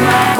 who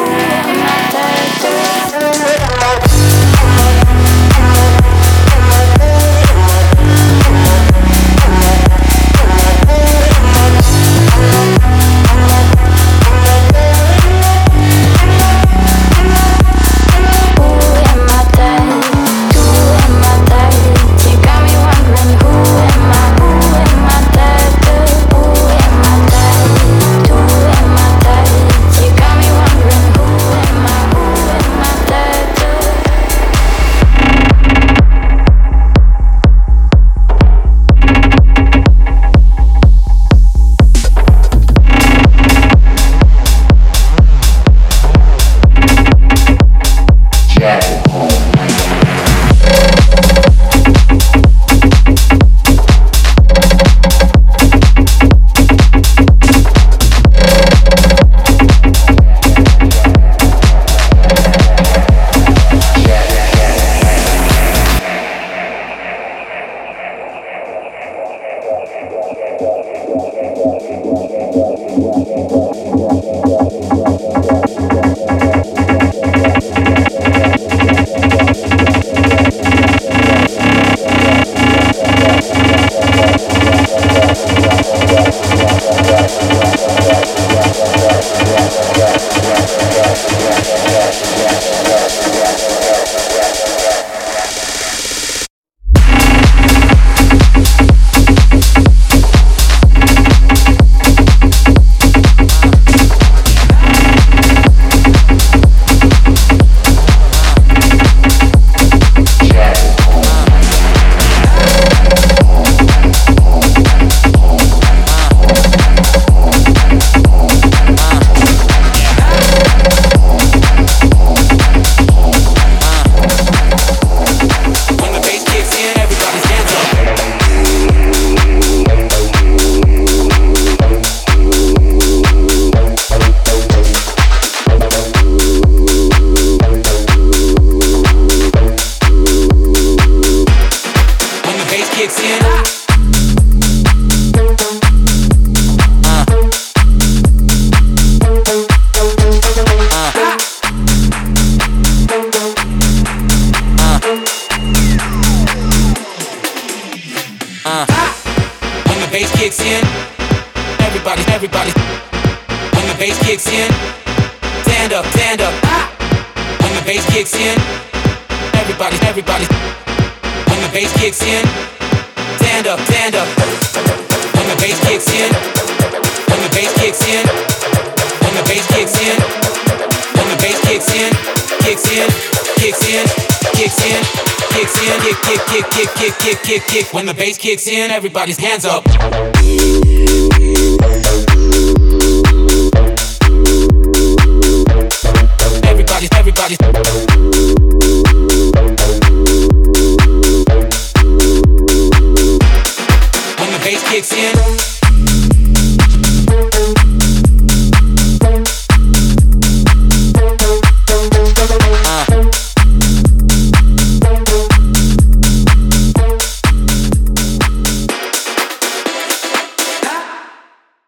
bass kicks in, everybody, everybody. When the bass kicks in, stand up, stand up. Ah! When the bass kicks in, everybody, everybody. When the bass kicks in, stand up, stand up. When the bass kicks in, when the bass kicks in, when the bass kicks in, when the bass kicks in, kicks in, kicks in, kicks in. Kicks in kicks in, kick, kick, kick, kick, kick, kick, kick. When the bass kicks in, everybody's hands up.